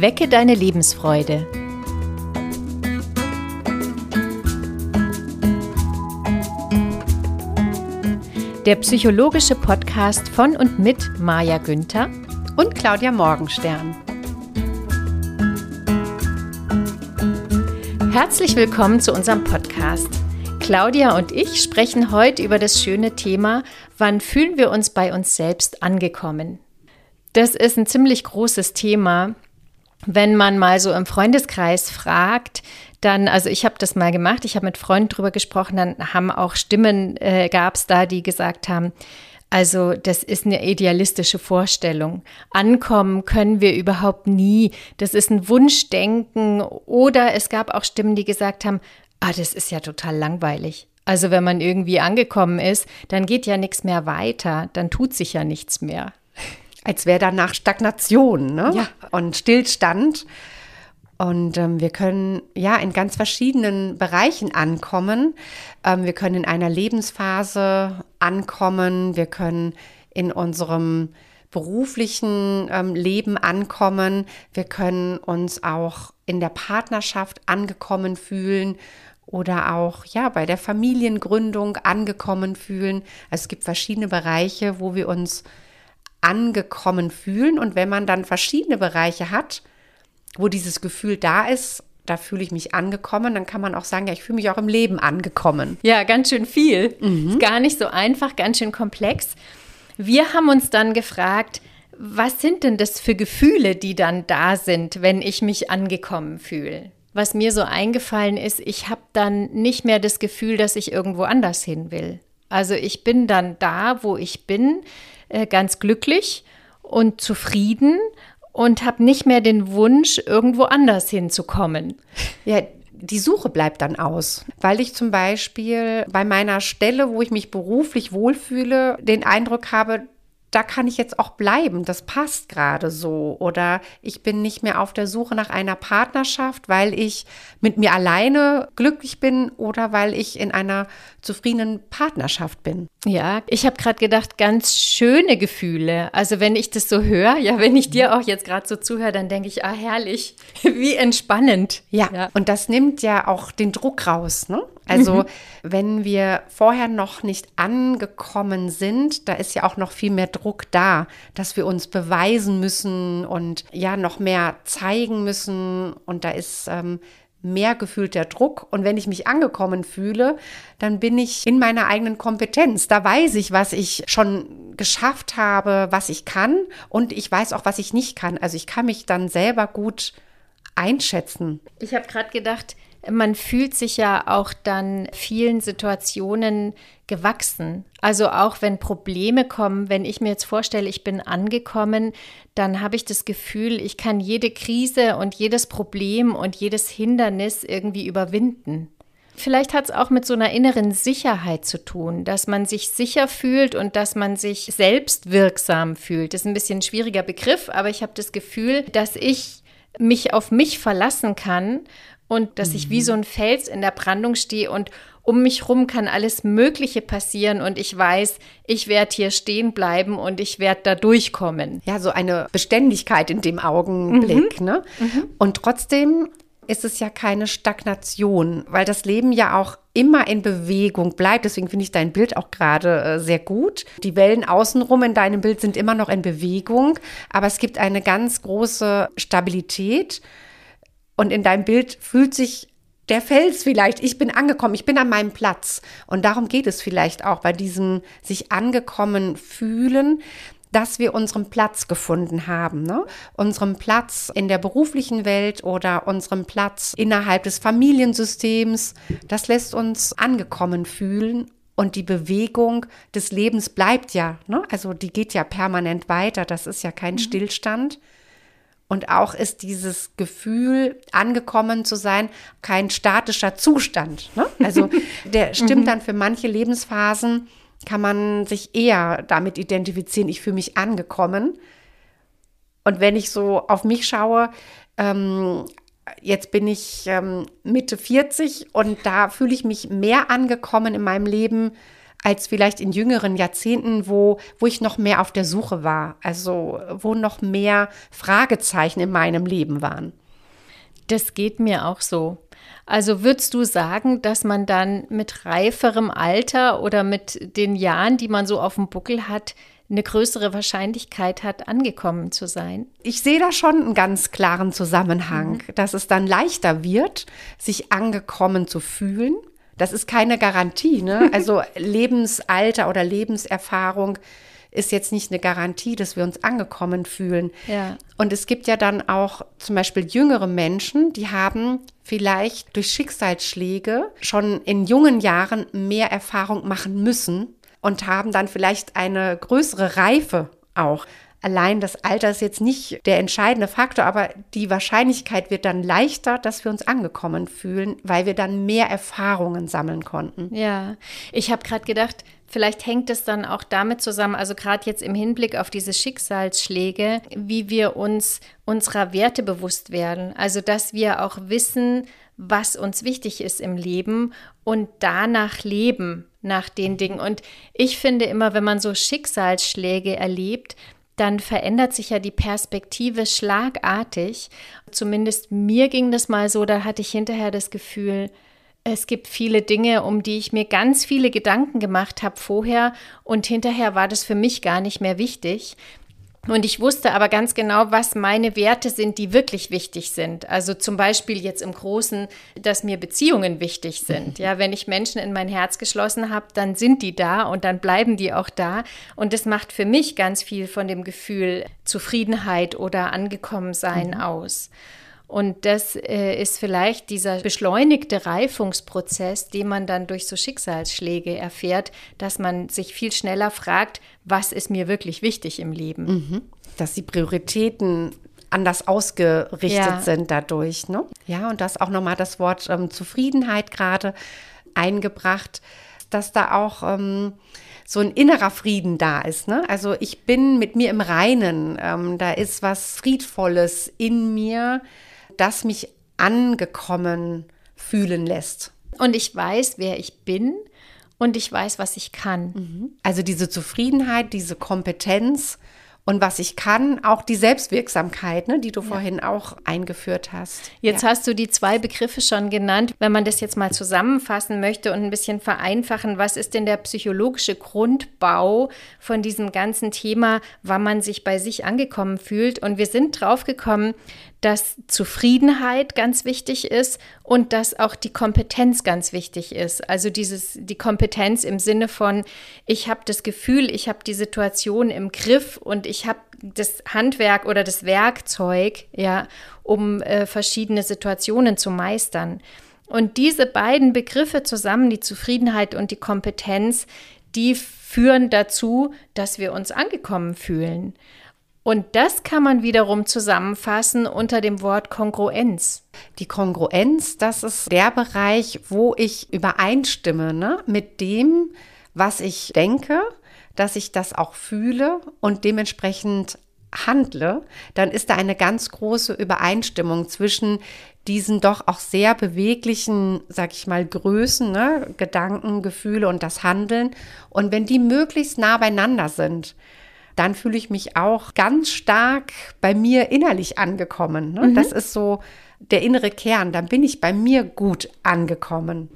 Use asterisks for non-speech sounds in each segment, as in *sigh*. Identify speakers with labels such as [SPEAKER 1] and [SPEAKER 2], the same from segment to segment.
[SPEAKER 1] Wecke deine Lebensfreude. Der psychologische Podcast von und mit Maja Günther
[SPEAKER 2] und Claudia Morgenstern.
[SPEAKER 1] Herzlich willkommen zu unserem Podcast. Claudia und ich sprechen heute über das schöne Thema, wann fühlen wir uns bei uns selbst angekommen? Das ist ein ziemlich großes Thema. Wenn man mal so im Freundeskreis fragt, dann, also ich habe das mal gemacht, ich habe mit Freunden drüber gesprochen, dann haben auch Stimmen, äh, gab es da, die gesagt haben, also das ist eine idealistische Vorstellung. Ankommen können wir überhaupt nie. Das ist ein Wunschdenken. Oder es gab auch Stimmen, die gesagt haben, ah, das ist ja total langweilig. Also wenn man irgendwie angekommen ist, dann geht ja nichts mehr weiter, dann tut sich ja nichts mehr.
[SPEAKER 2] Als wäre danach Stagnation ne?
[SPEAKER 1] ja.
[SPEAKER 2] und Stillstand. Und ähm, wir können ja in ganz verschiedenen Bereichen ankommen. Ähm, wir können in einer Lebensphase ankommen. Wir können in unserem beruflichen ähm, Leben ankommen. Wir können uns auch in der Partnerschaft angekommen fühlen oder auch ja bei der Familiengründung angekommen fühlen. Also es gibt verschiedene Bereiche, wo wir uns angekommen fühlen und wenn man dann verschiedene Bereiche hat, wo dieses Gefühl da ist, da fühle ich mich angekommen, dann kann man auch sagen, ja, ich fühle mich auch im Leben angekommen.
[SPEAKER 1] Ja, ganz schön viel. Mhm. Ist gar nicht so einfach, ganz schön komplex. Wir haben uns dann gefragt, was sind denn das für Gefühle, die dann da sind, wenn ich mich angekommen fühle? was mir so eingefallen ist, ich habe dann nicht mehr das Gefühl, dass ich irgendwo anders hin will. Also ich bin dann da, wo ich bin, äh, ganz glücklich und zufrieden und habe nicht mehr den Wunsch, irgendwo anders hinzukommen.
[SPEAKER 2] Ja, die Suche bleibt dann aus, weil ich zum Beispiel bei meiner Stelle, wo ich mich beruflich wohlfühle, den Eindruck habe, da kann ich jetzt auch bleiben, das passt gerade so. Oder ich bin nicht mehr auf der Suche nach einer Partnerschaft, weil ich mit mir alleine glücklich bin oder weil ich in einer zufriedenen Partnerschaft bin.
[SPEAKER 1] Ja, ich habe gerade gedacht, ganz schöne Gefühle. Also wenn ich das so höre, ja, wenn ich dir auch jetzt gerade so zuhöre, dann denke ich, ah, herrlich, *laughs* wie entspannend.
[SPEAKER 2] Ja, ja, und das nimmt ja auch den Druck raus. Ne? Also mhm. *laughs* wenn wir vorher noch nicht angekommen sind, da ist ja auch noch viel mehr Druck da, dass wir uns beweisen müssen und ja noch mehr zeigen müssen. Und da ist ähm, mehr gefühlter Druck. Und wenn ich mich angekommen fühle, dann bin ich in meiner eigenen Kompetenz. Da weiß ich, was ich schon geschafft habe, was ich kann. Und ich weiß auch, was ich nicht kann. Also ich kann mich dann selber gut einschätzen.
[SPEAKER 1] Ich habe gerade gedacht, man fühlt sich ja auch dann vielen Situationen gewachsen. Also auch wenn Probleme kommen, wenn ich mir jetzt vorstelle, ich bin angekommen, dann habe ich das Gefühl, ich kann jede Krise und jedes Problem und jedes Hindernis irgendwie überwinden. Vielleicht hat es auch mit so einer inneren Sicherheit zu tun, dass man sich sicher fühlt und dass man sich selbst wirksam fühlt. Das ist ein bisschen ein schwieriger Begriff, aber ich habe das Gefühl, dass ich mich auf mich verlassen kann und dass mhm. ich wie so ein Fels in der Brandung stehe und um mich rum kann alles Mögliche passieren und ich weiß, ich werde hier stehen bleiben und ich werde da durchkommen.
[SPEAKER 2] Ja, so eine Beständigkeit in dem Augenblick. Mhm. Ne? Mhm. Und trotzdem ist es ja keine Stagnation, weil das Leben ja auch immer in Bewegung bleibt. Deswegen finde ich dein Bild auch gerade äh, sehr gut. Die Wellen außenrum in deinem Bild sind immer noch in Bewegung, aber es gibt eine ganz große Stabilität und in deinem Bild fühlt sich der Fels vielleicht, ich bin angekommen, ich bin an meinem Platz. Und darum geht es vielleicht auch bei diesem sich angekommen fühlen, dass wir unseren Platz gefunden haben. Ne? Unseren Platz in der beruflichen Welt oder unseren Platz innerhalb des Familiensystems. Das lässt uns angekommen fühlen. Und die Bewegung des Lebens bleibt ja, ne? also die geht ja permanent weiter. Das ist ja kein mhm. Stillstand. Und auch ist dieses Gefühl, angekommen zu sein, kein statischer Zustand. Ne? Also *laughs* der stimmt mhm. dann für manche Lebensphasen, kann man sich eher damit identifizieren, ich fühle mich angekommen. Und wenn ich so auf mich schaue, ähm, jetzt bin ich ähm, Mitte 40 und da fühle ich mich mehr angekommen in meinem Leben als vielleicht in jüngeren Jahrzehnten, wo, wo ich noch mehr auf der Suche war, also wo noch mehr Fragezeichen in meinem Leben waren.
[SPEAKER 1] Das geht mir auch so. Also würdest du sagen, dass man dann mit reiferem Alter oder mit den Jahren, die man so auf dem Buckel hat, eine größere Wahrscheinlichkeit hat, angekommen zu sein?
[SPEAKER 2] Ich sehe da schon einen ganz klaren Zusammenhang, mhm. dass es dann leichter wird, sich angekommen zu fühlen. Das ist keine Garantie. Ne? *laughs* Also Lebensalter oder Lebenserfahrung ist jetzt nicht eine Garantie, dass wir uns angekommen fühlen.
[SPEAKER 1] Ja.
[SPEAKER 2] Und es gibt ja dann auch zum Beispiel jüngere Menschen, die haben vielleicht durch Schicksalsschläge schon in jungen Jahren mehr Erfahrung machen müssen und haben dann vielleicht eine größere Reife auch. Allein das Alter ist jetzt nicht der entscheidende Faktor, aber die Wahrscheinlichkeit wird dann leichter, dass wir uns angekommen fühlen, weil wir dann mehr Erfahrungen sammeln konnten.
[SPEAKER 1] Ja, ich habe gerade gedacht, vielleicht hängt es dann auch damit zusammen, also gerade jetzt im Hinblick auf diese Schicksalsschläge, wie wir uns unserer Werte bewusst werden. Also, dass wir auch wissen, was uns wichtig ist im Leben und danach leben, nach den Dingen. Und ich finde immer, wenn man so Schicksalsschläge erlebt, dann verändert sich ja die Perspektive schlagartig. Zumindest mir ging das mal so, da hatte ich hinterher das Gefühl, es gibt viele Dinge, um die ich mir ganz viele Gedanken gemacht habe vorher und hinterher war das für mich gar nicht mehr wichtig. Und ich wusste aber ganz genau, was meine Werte sind, die wirklich wichtig sind. Also zum Beispiel jetzt im Großen, dass mir Beziehungen wichtig sind. Ja, wenn ich Menschen in mein Herz geschlossen habe, dann sind die da und dann bleiben die auch da. Und das macht für mich ganz viel von dem Gefühl Zufriedenheit oder Angekommensein mhm. aus. Und das äh, ist vielleicht dieser beschleunigte Reifungsprozess, den man dann durch so Schicksalsschläge erfährt, dass man sich viel schneller fragt, was ist mir wirklich wichtig im Leben.
[SPEAKER 2] Mhm. Dass die Prioritäten anders ausgerichtet ja. sind dadurch. Ne? Ja, und das auch nochmal das Wort ähm, Zufriedenheit gerade eingebracht, dass da auch ähm, so ein innerer Frieden da ist. Ne? Also ich bin mit mir im Reinen, ähm, da ist was Friedvolles in mir, das mich angekommen fühlen lässt.
[SPEAKER 1] Und ich weiß, wer ich bin und ich weiß, was ich kann.
[SPEAKER 2] Mhm. Also diese Zufriedenheit, diese Kompetenz und was ich kann, auch die Selbstwirksamkeit, ne, die du ja. vorhin auch eingeführt hast.
[SPEAKER 1] Jetzt ja. hast du die zwei Begriffe schon genannt. Wenn man das jetzt mal zusammenfassen möchte und ein bisschen vereinfachen, was ist denn der psychologische Grundbau von diesem ganzen Thema, wann man sich bei sich angekommen fühlt? Und wir sind draufgekommen, dass Zufriedenheit ganz wichtig ist und dass auch die Kompetenz ganz wichtig ist. Also dieses die Kompetenz im Sinne von ich habe das Gefühl, ich habe die Situation im Griff und ich habe das Handwerk oder das Werkzeug, ja, um äh, verschiedene Situationen zu meistern. Und diese beiden Begriffe zusammen, die Zufriedenheit und die Kompetenz, die führen dazu, dass wir uns angekommen fühlen. Und das kann man wiederum zusammenfassen unter dem Wort Kongruenz.
[SPEAKER 2] Die Kongruenz, das ist der Bereich, wo ich übereinstimme ne, mit dem, was ich denke, dass ich das auch fühle und dementsprechend handle, dann ist da eine ganz große Übereinstimmung zwischen diesen doch auch sehr beweglichen, sag ich mal, Größen, ne, Gedanken, Gefühle und das Handeln. Und wenn die möglichst nah beieinander sind, dann fühle ich mich auch ganz stark bei mir innerlich angekommen. Ne? Mhm. Das ist so der innere Kern. Dann bin ich bei mir gut angekommen.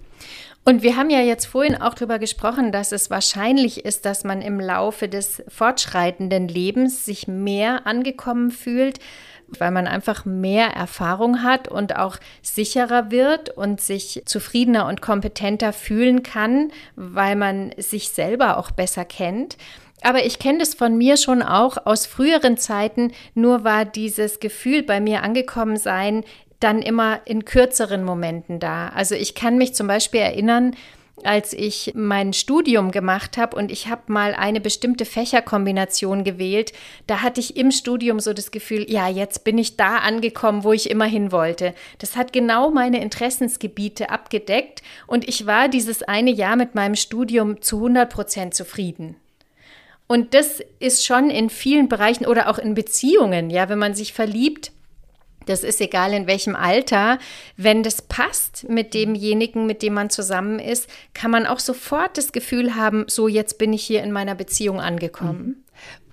[SPEAKER 1] Und wir haben ja jetzt vorhin auch darüber gesprochen, dass es wahrscheinlich ist, dass man im Laufe des fortschreitenden Lebens sich mehr angekommen fühlt, weil man einfach mehr Erfahrung hat und auch sicherer wird und sich zufriedener und kompetenter fühlen kann, weil man sich selber auch besser kennt. Aber ich kenne das von mir schon auch aus früheren Zeiten. Nur war dieses Gefühl bei mir angekommen sein dann immer in kürzeren Momenten da. Also ich kann mich zum Beispiel erinnern, als ich mein Studium gemacht habe und ich habe mal eine bestimmte Fächerkombination gewählt, da hatte ich im Studium so das Gefühl, ja, jetzt bin ich da angekommen, wo ich immer hin wollte. Das hat genau meine Interessensgebiete abgedeckt und ich war dieses eine Jahr mit meinem Studium zu 100 Prozent zufrieden. Und das ist schon in vielen Bereichen oder auch in Beziehungen, ja, wenn man sich verliebt, Das ist egal in welchem Alter. Wenn das passt mit demjenigen, mit dem man zusammen ist, kann man auch sofort das Gefühl haben, so jetzt bin ich hier in meiner Beziehung angekommen. Mhm.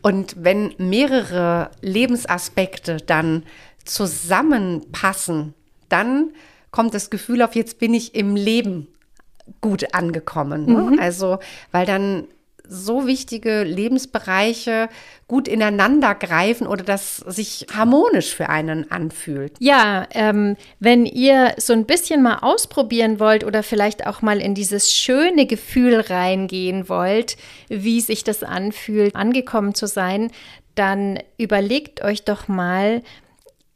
[SPEAKER 2] Und wenn mehrere Lebensaspekte dann zusammenpassen, dann kommt das Gefühl auf, jetzt bin ich im Leben gut angekommen. Ne? Mhm. Also, weil dann so wichtige Lebensbereiche gut ineinander greifen oder das sich harmonisch für einen anfühlt.
[SPEAKER 1] Ja, ähm, wenn ihr so ein bisschen mal ausprobieren wollt oder vielleicht auch mal in dieses schöne Gefühl reingehen wollt, wie sich das anfühlt, angekommen zu sein, dann überlegt euch doch mal,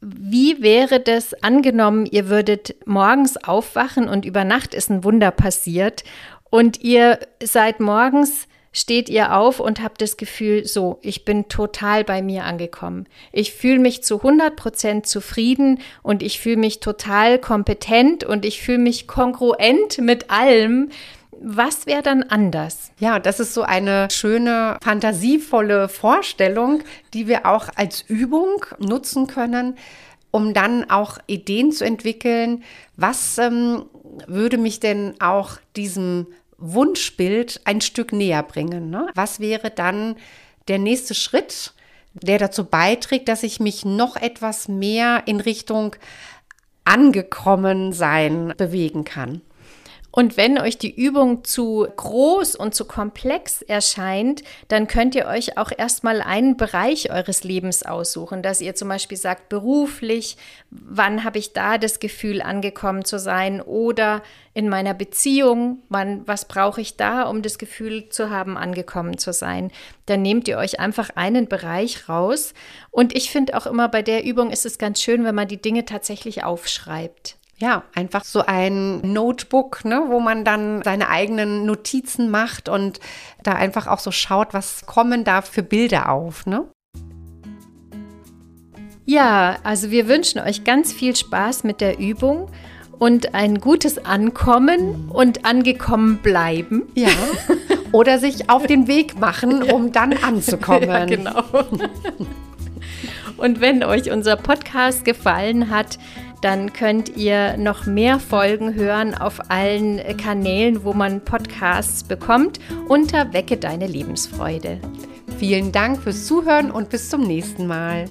[SPEAKER 1] wie wäre das angenommen, ihr würdet morgens aufwachen und über Nacht ist ein Wunder passiert und ihr seid morgens steht ihr auf und habt das Gefühl, so, ich bin total bei mir angekommen. Ich fühle mich zu 100 Prozent zufrieden und ich fühle mich total kompetent und ich fühle mich kongruent mit allem. Was wäre dann anders?
[SPEAKER 2] Ja, das ist so eine schöne, fantasievolle Vorstellung, die wir auch als Übung nutzen können, um dann auch Ideen zu entwickeln, was ähm, würde mich denn auch diesem Wunschbild ein Stück näher bringen. Ne? Was wäre dann der nächste Schritt, der dazu beiträgt, dass ich mich noch etwas mehr in Richtung angekommen sein bewegen kann?
[SPEAKER 1] Und wenn euch die Übung zu groß und zu komplex erscheint, dann könnt ihr euch auch erstmal einen Bereich eures Lebens aussuchen, dass ihr zum Beispiel sagt, beruflich, wann habe ich da das Gefühl, angekommen zu sein oder in meiner Beziehung, wann, was brauche ich da, um das Gefühl zu haben, angekommen zu sein. Dann nehmt ihr euch einfach einen Bereich raus. Und ich finde auch immer bei der Übung ist es ganz schön, wenn man die Dinge tatsächlich aufschreibt.
[SPEAKER 2] Ja, einfach so ein Notebook, ne, wo man dann seine eigenen Notizen macht und da einfach auch so schaut, was kommen da für Bilder auf, ne?
[SPEAKER 1] Ja, also wir wünschen euch ganz viel Spaß mit der Übung und ein gutes Ankommen und angekommen bleiben.
[SPEAKER 2] Ja. *laughs* Oder sich auf den Weg machen, um dann anzukommen. *laughs* Ja,
[SPEAKER 1] genau. *laughs* Und wenn euch unser Podcast gefallen hat, dann könnt ihr noch mehr Folgen hören auf allen Kanälen, wo man Podcasts bekommt, unter Wecke deine Lebensfreude.
[SPEAKER 2] Vielen Dank fürs Zuhören und bis zum nächsten Mal.